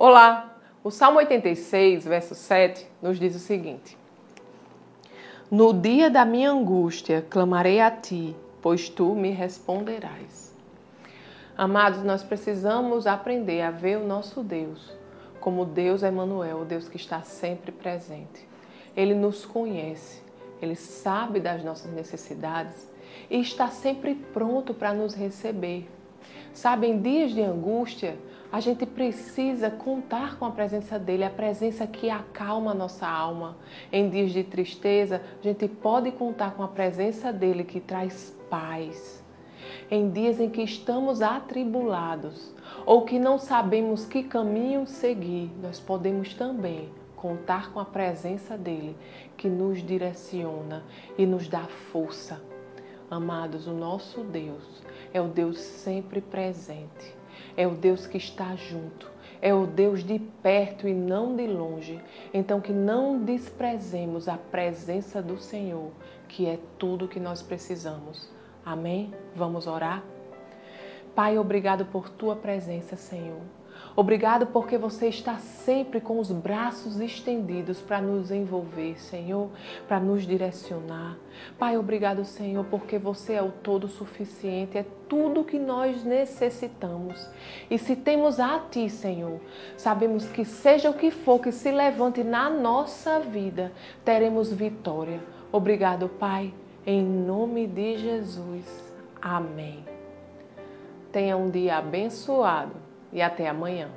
Olá! O Salmo 86, verso 7, nos diz o seguinte: No dia da minha angústia clamarei a ti, pois tu me responderás. Amados, nós precisamos aprender a ver o nosso Deus como Deus Emmanuel, o Deus que está sempre presente. Ele nos conhece, ele sabe das nossas necessidades e está sempre pronto para nos receber. Sabe, em dias de angústia, a gente precisa contar com a presença dele, a presença que acalma a nossa alma. Em dias de tristeza, a gente pode contar com a presença dele que traz paz. Em dias em que estamos atribulados ou que não sabemos que caminho seguir, nós podemos também contar com a presença dele que nos direciona e nos dá força. Amados, o nosso Deus é o Deus sempre presente é o Deus que está junto, é o Deus de perto e não de longe. Então, que não desprezemos a presença do Senhor, que é tudo que nós precisamos. Amém? Vamos orar? Pai, obrigado por tua presença, Senhor. Obrigado porque você está sempre com os braços estendidos para nos envolver, Senhor, para nos direcionar. Pai, obrigado, Senhor, porque você é o todo suficiente, é tudo que nós necessitamos. E se temos a Ti, Senhor, sabemos que seja o que for que se levante na nossa vida, teremos vitória. Obrigado, Pai, em nome de Jesus. Amém. Tenha um dia abençoado e até amanhã.